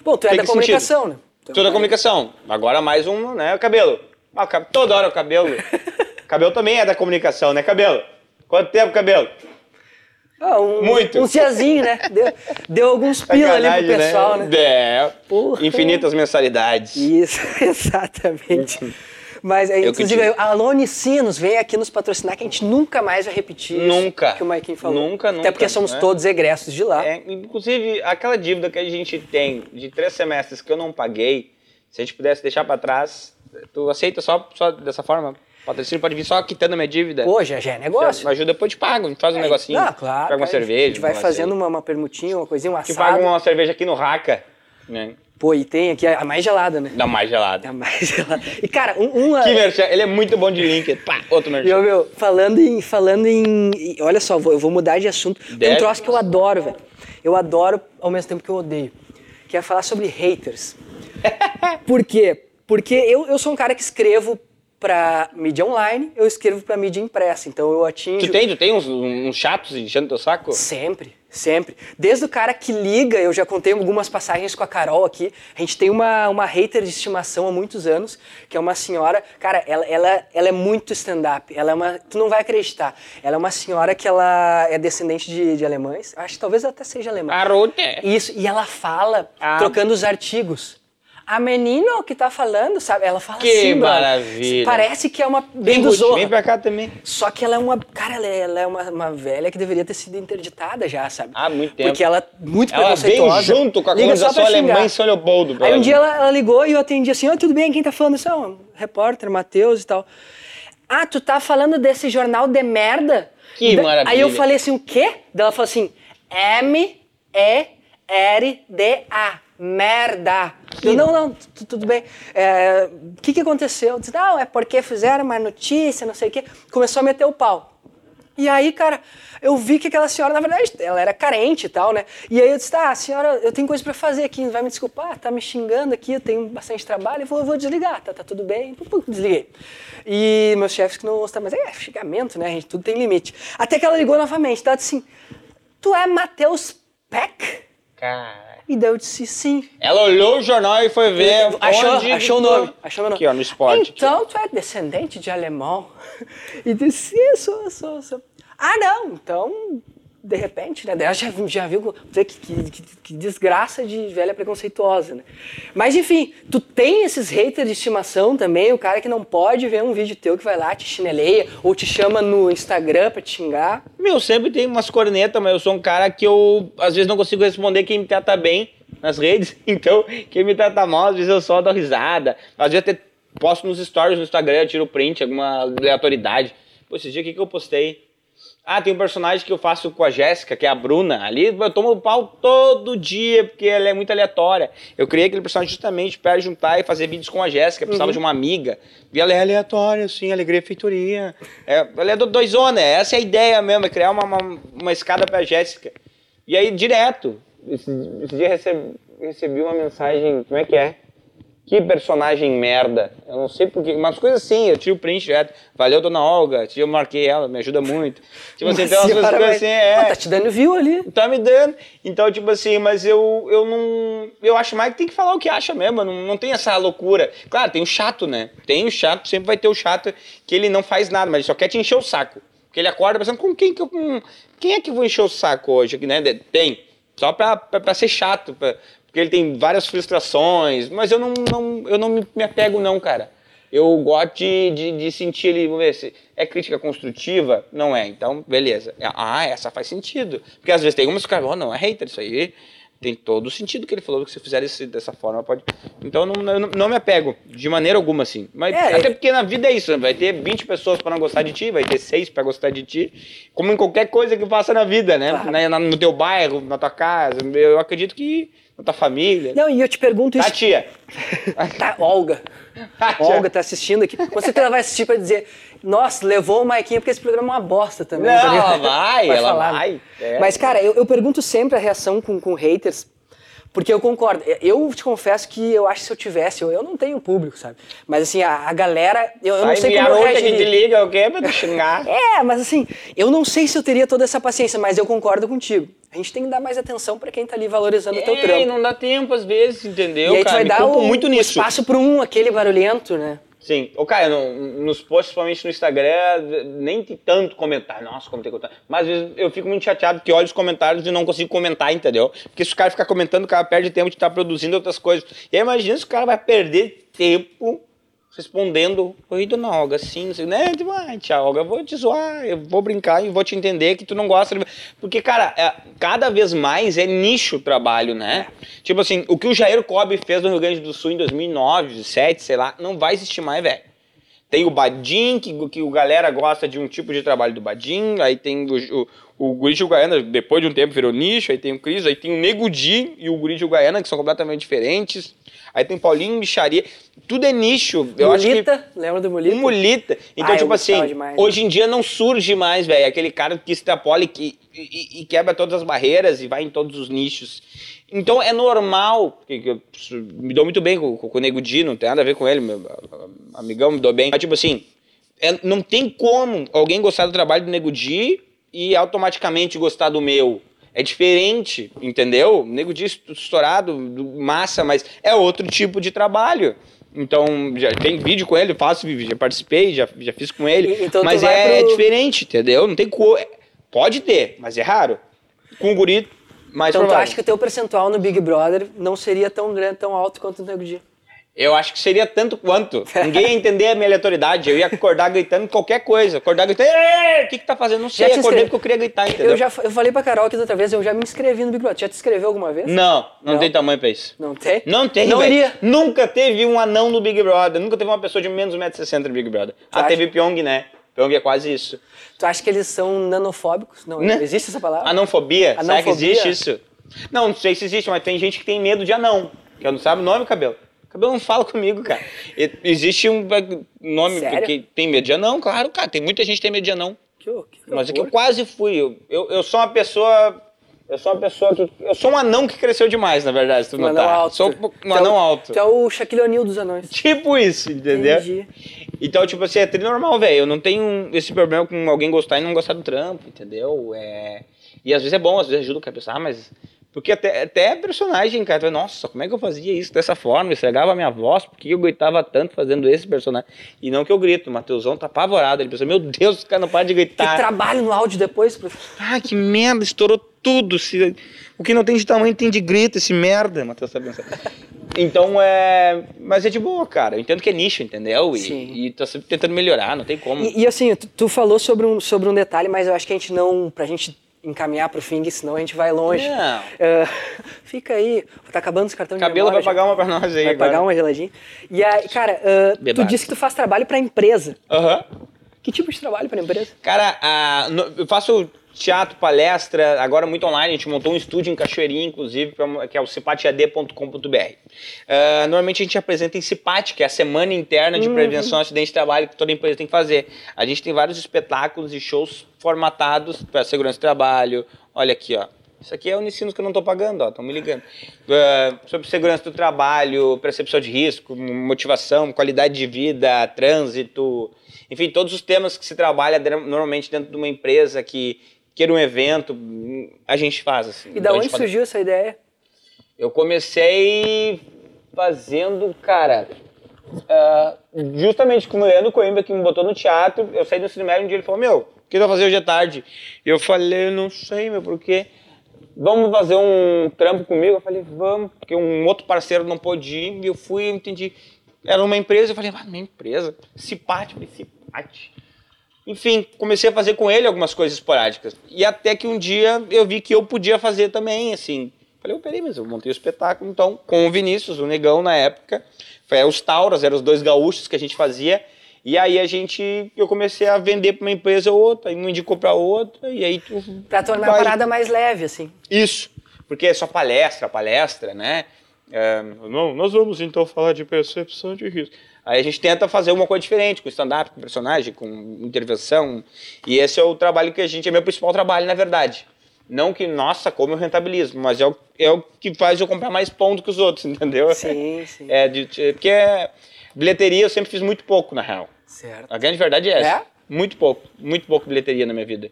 Bom, tu é da comunicação, né? Tu é toda a comunicação. Agora mais um, né, o cabelo. Ah, o cab- toda hora o cabelo. cabelo também é da comunicação, né, cabelo? Quanto tempo, cabelo? Ah, um, Muito. Uns diazinhos, né? Deu, deu alguns pila ali pro Sacanagem, pessoal, né? É. Porra. Infinitas mensalidades. Isso, exatamente. Mas, aí, Eu inclusive, a Alone Sinos vem aqui nos patrocinar, que a gente nunca mais vai repetir isso Nunca. que o Maikinho falou. Nunca, Até nunca, porque somos né? todos egressos de lá. É, inclusive, aquela dívida que a gente tem de três semestres que eu não paguei, se a gente pudesse deixar pra trás, tu aceita só, só dessa forma? Patrocínio pode vir só quitando a minha dívida? Pô, já, já é negócio. Mas ajuda, depois eu te pago, a gente faz um negocinho. Não, claro. Pega uma cerveja. A gente vai um fazendo uma, uma permutinha, uma coisinha, um Te assado. paga uma cerveja aqui no Raca, né? Pô, e tem aqui a mais gelada, né? Dá mais gelada. A mais gelada. E, cara, um, uma... Que merchan, ele é muito bom de link. Pá, outro merchan. Meu, meu, falando em. Falando em. Olha só, vou- eu vou mudar de assunto. Tem um Deve. troço que eu adoro, velho. Eu adoro ao mesmo tempo que eu odeio. Que é falar sobre haters. Por quê? Porque eu, eu sou um cara que escrevo pra mídia online, eu escrevo pra mídia impressa. Então eu atinjo. Tu tem, tu tem uns, uns chatos enchendo teu saco? Sempre, sempre. Desde o cara que liga, eu já contei algumas passagens com a Carol aqui. A gente tem uma, uma hater de estimação há muitos anos, que é uma senhora. Cara, ela, ela, ela é muito stand-up. Ela é uma. Tu não vai acreditar. Ela é uma senhora que ela é descendente de, de alemães. Acho que talvez ela até seja alemã. Arute. Isso, e ela fala Ah. trocando os artigos. A menino que tá falando, sabe? Ela fala Que assim, maravilha. Parece que é uma bem do Zorra. vem pra cá também. Só que ela é uma. Cara, ela é, ela é uma, uma velha que deveria ter sido interditada já, sabe? Há muito tempo. Porque ela é muito Ela veio preconceituosa. junto com a colonização pra alemã em São Leopoldo. Aí um dia ela, ela ligou e eu atendi assim, ó, tudo bem, quem tá falando? Isso é um repórter, Matheus e tal. Ah, tu tá falando desse jornal de merda? Que Da- maravilha. Aí eu falei assim, o quê? Daí ela falou assim, M-E-R-D-A, merda. Eu, não, não, tu- tudo bem. É, O que que aconteceu? Eu disse, não, é porque fizeram uma notícia, não sei o quê. Começou a meter o pau. E aí, cara, eu vi que aquela senhora, na verdade, ela era carente e tal, né? E aí eu disse, tá, senhora, eu tenho coisa pra fazer aqui, vai me desculpar, tá me xingando aqui, eu tenho bastante trabalho, eu vou, eu vou desligar, tá, tá tudo bem? Desliguei. E meus chefes que não gostaram, mas é xingamento, né, gente, tudo tem limite. Até que ela ligou novamente, tá, disse assim, tu é Matheus Peck? Cara. E daí eu disse, sim. Ela olhou o jornal e foi ver Achou, onde... achou o nome. Achou o nome. Aqui, ó, no esporte. Então, tu é descendente de alemão? E disse, sim, sou, sou, sou. Ah, não, então, de repente, né? Daí já, já viu que, que, que- desgraça de velha preconceituosa, né? Mas, enfim, tu tem esses haters de estimação também, o cara que não pode ver um vídeo teu que vai lá, te chineleia, ou te chama no Instagram pra te xingar. Meu, sempre tem umas cornetas, mas eu sou um cara que eu, às vezes, não consigo responder quem me trata bem nas redes. Então, quem me trata mal, às vezes eu só dou risada. Às vezes até posto nos stories no Instagram, eu tiro print, alguma aleatoriedade. Pô, esse dia o que, que eu postei? Ah, tem um personagem que eu faço com a Jéssica, que é a Bruna. Ali eu tomo pau todo dia, porque ela é muito aleatória. Eu criei aquele personagem justamente para juntar e fazer vídeos com a Jéssica. Precisava de uma amiga. E ela é aleatória, assim, alegria e feitoria. É, ela é do doisona, essa é a ideia mesmo, é criar uma, uma, uma escada pra Jéssica. E aí, direto, esse, esse dia recebi, recebi uma mensagem, como é que é? Que personagem merda. Eu não sei porquê. Umas coisas assim, eu tiro o print direto. Valeu, dona Olga. Eu marquei ela, me ajuda muito. Tipo assim, tem umas coisas mas- assim, é. Pô, tá te dando view ali. Tá me dando. Então, tipo assim, mas eu, eu não. Eu acho mais que tem que falar o que acha mesmo. Não, não tem essa loucura. Claro, tem o chato, né? Tem o chato, sempre vai ter o chato que ele não faz nada, mas ele só quer te encher o saco. Porque ele acorda pensando, com quem que eu. Com, quem é que eu vou encher o saco hoje? Né? Tem. Só pra, pra, pra ser chato. pra- porque ele tem várias frustrações. Mas eu não, não, eu não me, me apego, não, cara. Eu gosto de, de, de sentir ele, vamos ver se é crítica construtiva? Não é, então beleza. Ah, essa faz sentido. Porque às vezes tem umas que cara, oh, não, é hater isso aí. Tem todo o sentido que ele falou que se fizer isso dessa forma pode. Então eu não, não, não me apego, de maneira alguma, assim. Mas É, até é- porque na vida é isso, né? vai ter 20 pessoas para não gostar de ti, vai ter 6 para gostar de ti. Como em qualquer coisa que faça na vida, né? Claro. Na- na- no teu bairro, na tua casa. Eu acredito que tua família. Não, e eu te pergunto Tá, isso. tia? Tá, Olga. Olga tá assistindo aqui. Ela vai assistir pra dizer, nossa, levou o Maiquinha porque esse programa é uma bosta também. Não, ela vai, ela falar, vai, é. Mas, cara, eu, eu pergunto sempre a reação com, com haters, porque eu concordo. Eu te confesso que eu acho que se eu tivesse, eu, eu não tenho público, sabe? Mas assim, a, a galera, eu, eu não Vai sei como eu outra que te liga, quê? Pra te xingar. É, mas assim, eu não sei se eu teria toda essa paciência, mas eu concordo contigo. A gente tem que dar mais atenção pra quem tá ali valorizando o teu É, e trampo. não dá tempo às vezes, entendeu? e aí tu cara? vai Me dar o, muito nisso. espaço pro um, aquele barulhento, né? Sim. Ô, Caio, no- nos posts, principalmente no Instagram, nem tem tanto comentário. Nossa, como tem comentário. Mas às vezes eu fico muito chateado porque olho os comentários e não consigo comentar, entendeu? Porque se o cara ficar comentando, o cara perde tempo de estar produzindo outras coisas. E aí imagina se o cara vai perder tempo respondendo, oi, dona Olga, sim, não sei, né? Tipo, ah, tia Olga, eu vou te zoar, eu vou brincar e vou te entender que tu não gosta. de-" Porque, cara, é, cada vez mais é nicho o trabalho, né? Tipo assim, o que o Jair Cobb fez no Rio Grande do Sul em 2009, 2007, sei lá, não vai existir mais, velho. Tem o Badim, que, que o galera gosta de um tipo de trabalho do Badim, aí tem o, o, o Guri de Uguaiana, depois de um tempo virou nicho, aí tem o Cris, aí tem o Nego Di e o Guri de Uguaiana, que são completamente diferentes. Aí tem Paulinho Micharia, tudo é nicho. Eu acho que Mulita, lembra do Mulita? mulita. Então, Ah, tipo assim, demais, hoje em dia não surge mais, velho, aquele cara que extrapola e, que- e- e quebra todas as barreiras e vai em todos os nichos. Então é normal, porque eu me dou muito bem com, com o Nego Di, não tem nada a ver com ele, meu amigão me dou bem. Mas, tipo assim, é- não tem como alguém gostar do trabalho do Nego Di e automaticamente gostar do meu. É diferente, entendeu? O Nego Di estourado, do- massa, mas é outro tipo de trabalho. Então, já tem vídeo com ele, faço vídeo, já participei, já, já fiz com ele. Então tu mas é, pro- diferente, entendeu? Não tem co... Pode ter, mas é raro. Com o guri, mais Então tu provável. acha que o teu percentual no Big Brother não seria tão grande, tão alto quanto o Nego Di? Eu acho que seria tanto quanto. Ninguém ia entender a minha aleatoriedade. Eu ia acordar gritando qualquer coisa. Acordar gritando, "Ê, o que que tá fazendo? Não sei, acordei inscreve- porque eu queria gritar, entendeu? Eu já eu falei pra Carol aqui da outra vez, eu já me inscrevi no Big Brother. Já te inscreveu alguma vez? Não, não, Não? tem tamanho pra isso. Não tem? Não tem, Não iria. Nunca teve um anão no Big Brother. Nunca teve uma pessoa de menos de 1,60m no Big Brother. Ah, acha? teve Pyong, né? Pyong é quase isso. Tu acha que eles são nanofóbicos? Não, Né? existe essa palavra? Anãofobia? Será que existe isso? Não, não sei se existe, mas tem gente que tem medo de anão. Que eu não sabe o nome, cabelo. Cabelo não fala comigo, cara. Existe um nome Sério? que tem medo de anão, claro, cara. Tem muita gente que tem medo de anão. Que, que Mas é que eu quase fui. Eu, eu, eu sou uma pessoa. Eu sou uma pessoa que. Eu sou um anão que cresceu demais, na verdade, se tu Um anão notar. alto. Sou um Tu é anão o- alto. Tu é o Shaquille O'Neal dos anões. Tipo isso, entendeu? Entendi. Então, tipo assim, é tri normal, velho. Eu não tenho esse problema com alguém gostar e não gostar do trampo, entendeu? É... E às vezes é bom, às vezes ajuda o cara a pensar, ah, mas. Porque até, até personagem, cara, tu vai, nossa, como é que eu fazia isso dessa forma? Eu estragava a minha voz, por que eu gritava tanto fazendo esse personagem? E não que eu grito, o Mateusão tá apavorado. Ele pensa, meu Deus, esse cara não para de Que gritar. trabalho no áudio depois. pro- Ah, que merda, estourou tudo. Se... O que não tem de tamanho tem de grito, esse merda, Matheus tá pensando. Então é. Mas é de boa, cara. Eu entendo que é nicho, entendeu? E, Sim. e tá sempre tentando melhorar, não tem como. E, e assim, tu, tu falou sobre um, sobre um detalhe, mas eu acho que a gente não. Pra gente encaminhar pro fim, senão a gente vai longe. Não. É, fica aí. Tá acabando os cartões Cabelo de vai memória, já. pagar uma pra nós aí. Vai agora. pagar uma geladinha. E aí, cara, ah, tu disse que tu faz trabalho pra empresa. Aham. Que tipo de trabalho pra empresa? Cara, no- eu faço teatro, palestra, agora muito online. A gente montou um estúdio em Cachoeirinha, inclusive, pra- que é o cipatiad.com.br. Ah, normalmente a gente apresenta em CIPAT, que é a Semana Interna de Prevenção a Acidente de Trabalho que toda empresa tem que fazer. A gente tem vários espetáculos e shows formatados para segurança do trabalho. Olha aqui, ó. Isso aqui é o Unicinos que eu não tô pagando, ó, estão me ligando. Ah, sobre segurança do trabalho, percepção de risco, motivação, qualidade de vida, trânsito, enfim, todos os temas que se trabalha normalmente dentro de uma empresa que queira um evento, a gente faz assim. E da Então, onde faz- surgiu essa ideia? Eu comecei fazendo, cara, ah, justamente com o Leandro Coimbra que me botou no teatro, eu saí do ensino médio um dia ele falou, meu, o que tu vai fazer hoje à tarde? E eu falei, não sei, meu, por quê? Vamos fazer um trampo comigo? Eu falei, vamos, porque um outro parceiro não pôde ir, e eu fui, eu entendi. Era uma empresa, eu falei, ah, minha empresa? Cipate, eu falei, Cipate. Enfim, comecei a fazer com ele algumas coisas esporádicas. E até que um dia eu vi que eu podia fazer também, assim. Falei, oh, peraí, mas eu montei o espetáculo, então, com o Vinícius, o Negão, na época. Foi os Tauras, eram os dois gaúchos que a gente fazia. E aí a gente, eu comecei a vender para uma empresa ou outra, aí um indicou para outra, e aí tu... Pra tornar a vai- parada mais leve, assim. Isso, porque é só palestra, palestra, né? É, não, nós vamos então falar de percepção de risco. Aí a gente tenta fazer uma coisa diferente, com stand-up, com personagem, com intervenção. E esse é o trabalho que a gente, é meu principal trabalho, na verdade. Não que, nossa, como eu rentabilizo, mas é o, é o que faz eu comprar mais pão do que os outros, entendeu? Sim, sim. É, de, porque é, bilheteria eu sempre fiz muito pouco, na real. Certo. A grande verdade é essa. É? Muito pouco, muito pouco bilheteria na minha vida.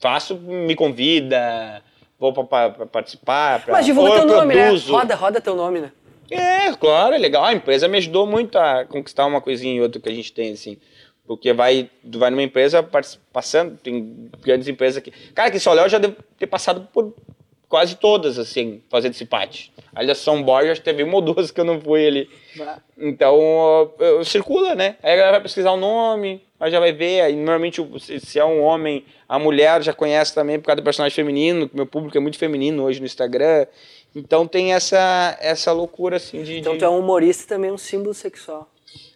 Faço, me convida, vou pra, pra- participar. Pra, Mas divulga eu teu nome, né? Roda, roda teu nome, né? É, claro, é legal. A empresa me ajudou muito a conquistar uma coisinha e outra que a gente tem, assim. Porque vai, vai numa empresa passando, tem grandes empresas aqui. Cara, que só Léo já deve ter passado por quase todas, assim, fazendo esse pate. Ali a São Borja teve uma ou duas que eu não fui ali. Então, ó, eu- circula, né? Aí a galera vai pesquisar o nome, aí já vai ver. Aí, normalmente, se é um homem, a mulher já conhece também por causa do personagem feminino, meu público é muito feminino hoje no Instagram. Então tem essa, essa loucura, assim, de... Então tu é um humorista e também um símbolo sexual.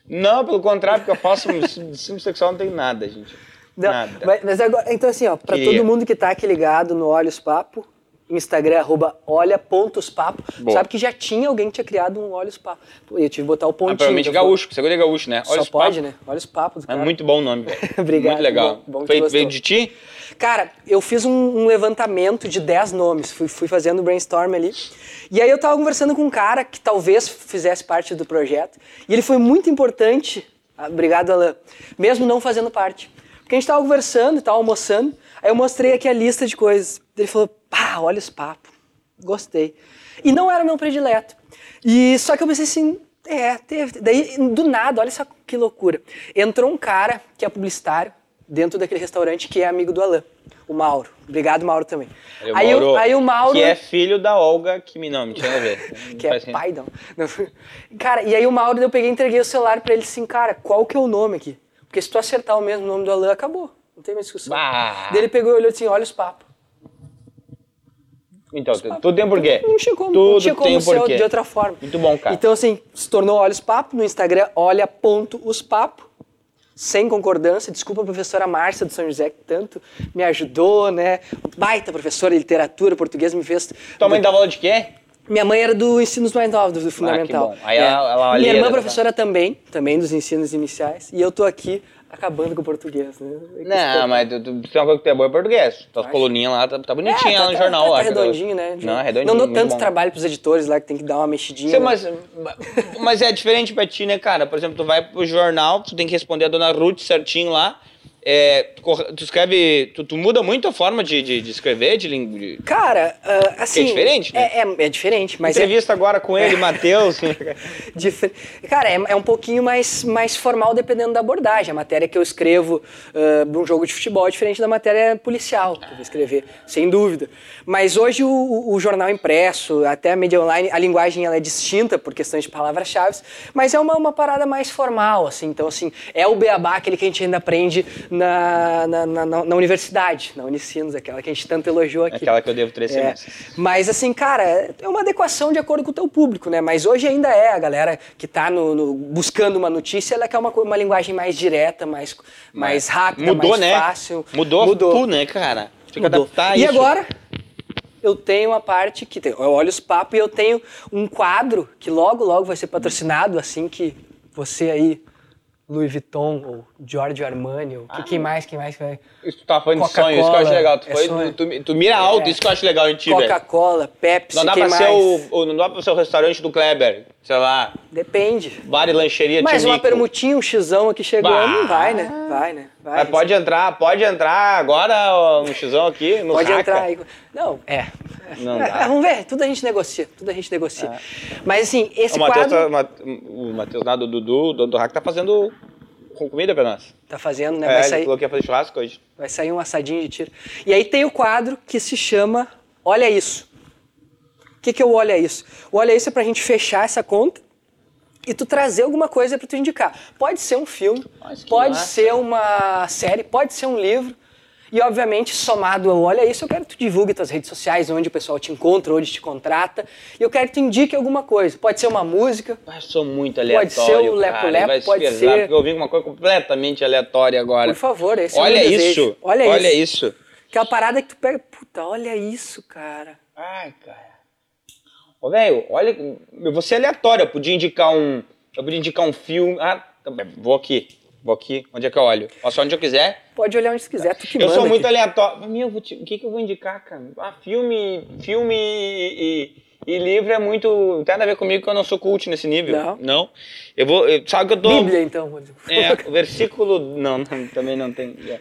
Não, pelo contrário, porque eu faço símbolo sexual não tem nada, gente. Não, Nada. Mas, mas agora, então assim, ó, pra Queria. todo mundo que tá aqui ligado no Olhos Papo, Instagram, arroba olha.papo, Boa. sabe que já tinha alguém que tinha criado um Olhos Papo. Pô, eu tive que botar o Ah, pontinho. provavelmente então, gaúcho, seguro é gaúcho, né? Só esse pode, papo. né? Olhos Papo É muito bom o nome, velho. Obrigado, Muito legal. bom- bom Foi- veio de ti? Cara, eu fiz um, um levantamento de 10 nomes, fui, fui fazendo brainstorm ali. E aí eu tava conversando com um cara que talvez fizesse parte do projeto. E ele foi muito importante. Ah, Obrigado, Alan. Mesmo não fazendo parte. Porque a gente tava conversando e tava almoçando. Aí eu mostrei aqui a lista de coisas. Ele falou, pá, olha os papos. Gostei. E não era meu predileto. E só que eu pensei assim, é, teve. Daí, do nada, olha só que loucura. Entrou um cara que é publicitário, dentro daquele restaurante que é amigo do Alan, o Mauro. Obrigado, Mauro, também. Valeu, aí, Mauro, o, aí o Mauro... Que é filho da Olga, que me não, me tinha a ver. que é pai, não. não. Cara, e aí o Mauro, eu peguei e entreguei o celular pra ele assim, cara, qual que é o nome aqui? Porque se tu acertar o mesmo nome do Alan, acabou. Não tem mais discussão. Bah. Daí ele pegou e olhou assim, olha os papos. Então, tudo tem porquê. Não como, Tudo não como tem porquê. de outra forma. Muito bom, cara. Então, assim, se tornou Olha os Papos, no Instagram, olha ponto os papos, sem concordância. Desculpa a professora Márcia do São José, que tanto me ajudou, né? Baita professora de literatura portuguesa, me fez... Tua mãe dava aula de quê? Minha mãe era do Ensinos Mais Novos, do Fundamental. bom. Aí ela- ela olha Minha irmã professora também, também dos Ensinos Iniciais. E eu tô aqui acabando com o português, né? Não, mas tu, tu, tem uma coisa que tu é boa é português. Tuas coluninhas lá, tá, tá bonitinha É, lá no jornal. Tá, eu tá acho. redondinho, né? Não, é redondinho. Não dou tanto bom. trabalho pros editores lá que tem que dar uma mexidinha. Sim, né? mas, mas é diferente pra ti, né, cara? Por exemplo, tu vai pro jornal, tu tem que responder a dona Ruth certinho lá. É, tu, escreve. Tu, tu muda muito a forma de, de, de escrever, de, de Cara, ah, assim... diferente, né? É, é, é diferente, mas é, Entrevista agora com ele, Matheus. Difer- Cara, é, é um pouquinho mais, mais formal dependendo da abordagem. A matéria que eu escrevo para um jogo de futebol é diferente da matéria policial que eu vou escrever, sem dúvida. Mas hoje o, o- o jornal impresso, até a mídia online, a linguagem ela é distinta por questões de palavras-chave, mas é uma, uma parada mais formal, assim. Então, assim, é o beabá, aquele que a gente ainda aprende na, na, na, na- universidade, na Unicinos, aquela que a gente tanto elogiou aqui. Aquela que eu devo três É, semestres. mas assim, cara, é uma adequação de acordo com o teu público, né? Mas hoje ainda é a galera que tá no, no- buscando uma notícia, ela quer uma, uma linguagem mais direta, mais, mais rápida, Mudou, mais né? fácil. Mudou, Mudou. tu, né, cara? Tem que adaptar E isso. agora, eu tenho uma parte que tem, eu olho os papos e eu tenho um quadro que logo, logo vai ser patrocinado, assim que você aí, Louis Vuitton ou Giorgio Armani, ou que- quem mais, quem mais, quem mais? Isso tu tá falando de sonho, isso que eu acho legal. Tu, é foi- tu, tu mira alto, É. isso que eu acho legal em ti, velho. Coca-Cola, Pepsi, Não dá, quem pra mais? ser o, o- não dá pra ser o restaurante do Kleber, sei lá, Depende. bar e lancheria Mas uma permutinha, um xizão aqui chegou, Bah. não vai, né? Vai, né? Vai. Mas pode entrar, pode entrar agora no xizão aqui, no Pode Raca. entrar aí. Não, é. Não É, dá. Vamos ver, tudo a gente negocia, tudo a gente negocia. Mas assim, esse O Matheus, quadro tá, o Matheus lá do Dudu, do, do Raca, tá fazendo com comida pra nós. tá fazendo, né? É, Vai ele sair, falou que ia fazer churrasco hoje. vai sair um assadinho de tiro. E aí tem o quadro que se chama Olha Isso. O que, que é o Olha Isso? O Olha Isso é pra gente fechar essa conta e tu trazer alguma coisa pra tu indicar. Pode ser um filme, Mas pode massa. ser uma série, pode ser um livro. E, obviamente, somado ao Olha Isso, eu quero que tu divulgue tuas redes sociais, onde o pessoal te encontra, onde te contrata. E eu quero que tu indique alguma coisa. Pode ser uma música, Mas sou muito aleatório, ser o vai se pode pesar, ser- Porque eu vim com uma coisa completamente aleatória agora. por favor, esse é o Olha meu desejo. isso, Olha, olha isso. isso. Aquela parada que tu pega, puta, olha isso, cara. Ai, cara. Ô, velho, olha, eu vou ser aleatório, eu podia indicar um, eu podia indicar um filme, ah, tá vou aqui, vou aqui, onde é que eu olho? Posso onde eu quiser. Pode olhar onde quiser, tu que Eu sou muito aqui. aleatório. Meu, te- o que, que eu vou indicar, cara? Ah, filme, filme e, e- livro é muito. Não tem nada a ver comigo que eu não sou cult nesse nível. Não. Não. Eu vou. eu- sabe que eu tô. Bíblia, então. É, o versículo. Não, não, também não tem. é.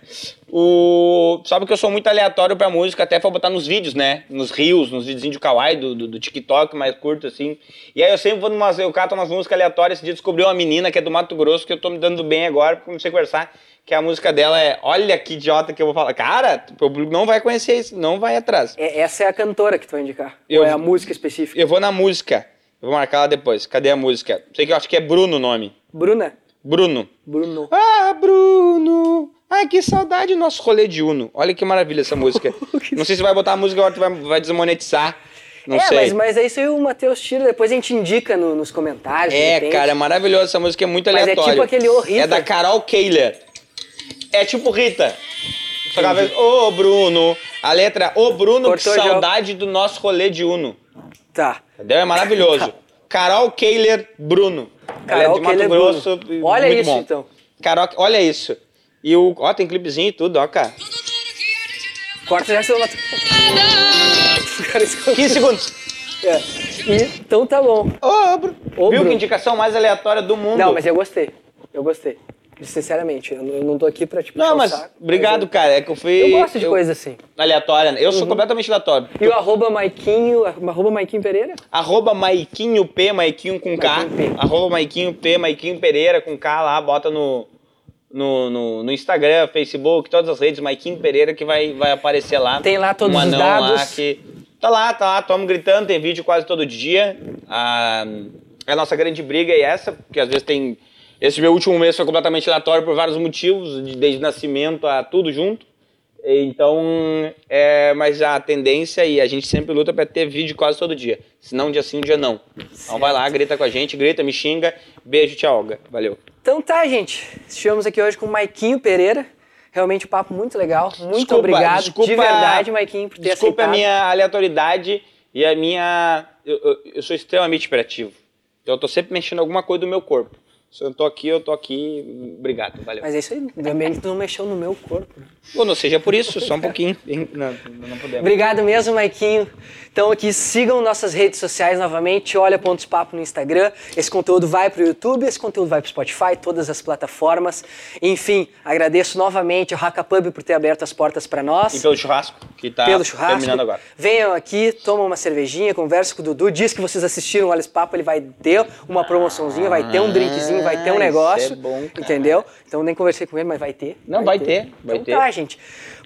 O, sabe que eu sou muito aleatório pra música, até pra botar nos vídeos, né? Nos rios, nos videozinhos de kawaii, do, do, do TikTok, mais curto, assim. E aí eu sempre vou numas. Eu cato umas músicas aleatórias. Esse dia descobri uma menina que é do Mato Grosso, que eu tô me dando bem agora, comecei a conversar. Que a música dela é Olha que idiota que eu vou falar. Cara, o público não vai conhecer isso, não vai atrás. É, essa é a cantora que tu vai indicar. Eu- Ou é a música específica? Eu vou na música. Eu vou marcar ela depois. Cadê a música? Sei que eu acho que é Bruno o nome. Bruna? Bruno. Bruno. Ah, Bruno! Ai, que saudade do nosso rolê de Uno. Olha que maravilha essa música. Não sei se vai botar a música agora, tu vai, vai desmonetizar. Não é, sei. mas, mas é isso aí o Matheus tira, depois a gente indica no- nos comentários. É, cara, é maravilhoso. Essa música é muito Mas é aleatória. tipo aquele Rita. É da Carol Keiler. É tipo Rita. Só que ô Bruno. A letra, ô Bruno, Cortou que saudade do nosso rolê de Uno. Tá. Entendeu? É maravilhoso. Carol Keiler Bruno. Ela é Carol de Mato Keiler Grosso. Bruno. Olha isso, bom. então. Carol, olha isso. E o. Ó, tem clipezinho e tudo, ó, cara. Corta já seu isso- 15 segundos. É. E, então tá bom. Ô, Bruno. Viu Bruno. que indicação mais aleatória do mundo? Não, mas eu gostei. Eu gostei. Sinceramente, eu não- eu tô aqui pra tipo. Não, mas saco, obrigado, mas cara. É que eu fui. Eu, eu gosto de coisa assim. Aleatória. né? Eu sou completamente aleatório. E o arroba Maiquinho, arroba Maiquinho Pereira? Arroba Maiquinho P, Maiquinho com K. Maiquinho. Arroba Maiquinho P, Maiquinho Pereira com K lá, bota no. no, no, no Instagram, Facebook, todas as redes, Maiquinho Pereira, que vai, vai aparecer lá. Tem lá todos um os dados. Lá que tá lá, tá lá, estamos gritando, tem vídeo quase todo dia. Ah, a nossa grande briga é essa, porque às vezes tem. Esse meu último mês foi completamente aleatório por vários motivos, de- desde nascimento a tudo junto. Então, é, mas a tendência e a gente sempre luta para ter vídeo quase todo dia. Se não, um dia sim, um dia não. Então vai lá, grita com a gente, grita, me xinga. Beijo, tchau, Olga. Valeu. Então tá, gente. Estivemos aqui hoje com o Maiquinho Pereira. Realmente um papo muito legal. Muito Desculpa, obrigado desculpa- de verdade, Maiquinho, por ter Desculpa aceitado. a minha aleatoriedade e a minha. Eu, eu- eu sou extremamente hiperativo. Eu tô sempre mexendo alguma coisa do meu corpo. Se eu tô aqui, eu tô aqui. Obrigado, valeu. Mas é isso aí. Também tu não mexeu no meu corpo. né? Ou não seja por isso, só um pouquinho. Não, não podemos. Obrigado mesmo, Maiquinho. Então aqui sigam nossas redes sociais novamente, olha Pontos Papo no Instagram. Esse conteúdo vai para o YouTube, esse conteúdo vai para o Spotify, todas as plataformas. Enfim, agradeço novamente ao Haka Pub por ter aberto as portas para nós. E pelo churrasco, que tá churrasco. terminando agora. Venham aqui, tomam uma cervejinha, conversem com o Dudu. Diz que vocês assistiram o Alice Papo, ele vai ter uma promoçãozinha, vai ter um drinkzinho, vai ter um Ah, isso negócio. é bom, entendeu? Então nem conversei com ele, mas vai ter. Não, vai ter, vai então ter. tá, gente.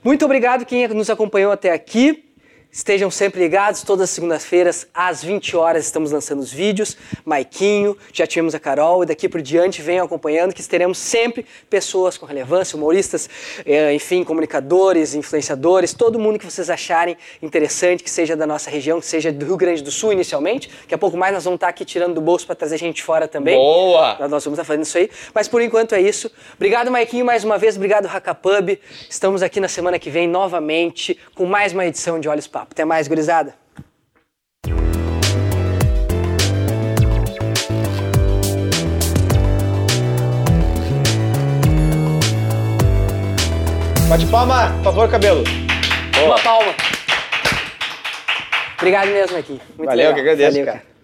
Muito obrigado quem nos acompanhou até aqui. Estejam sempre ligados, todas as segundas-feiras, às 20 horas, estamos lançando os vídeos. Maiquinho, já tivemos a Carol, e daqui por diante venham acompanhando, que teremos sempre pessoas com relevância, humoristas, eh, enfim, comunicadores, influenciadores, todo mundo que vocês acharem interessante, que seja da nossa região, que seja do Rio Grande do Sul inicialmente. Daqui a pouco mais nós vamos estar aqui tirando do bolso para trazer gente fora também. Boa! Nós vamos estar fazendo isso aí. Mas por enquanto é isso. Obrigado, Maiquinho, mais uma vez. Obrigado, Hakapub. Estamos aqui na semana que vem novamente com mais uma edição de Olhos Papo. Até mais, gurizada. Bate palma, por favor, cabelo. Boa. Uma palma. Obrigado mesmo, Maiquinho. Muito Valeu, legal. que agradeço, Valeu, cara.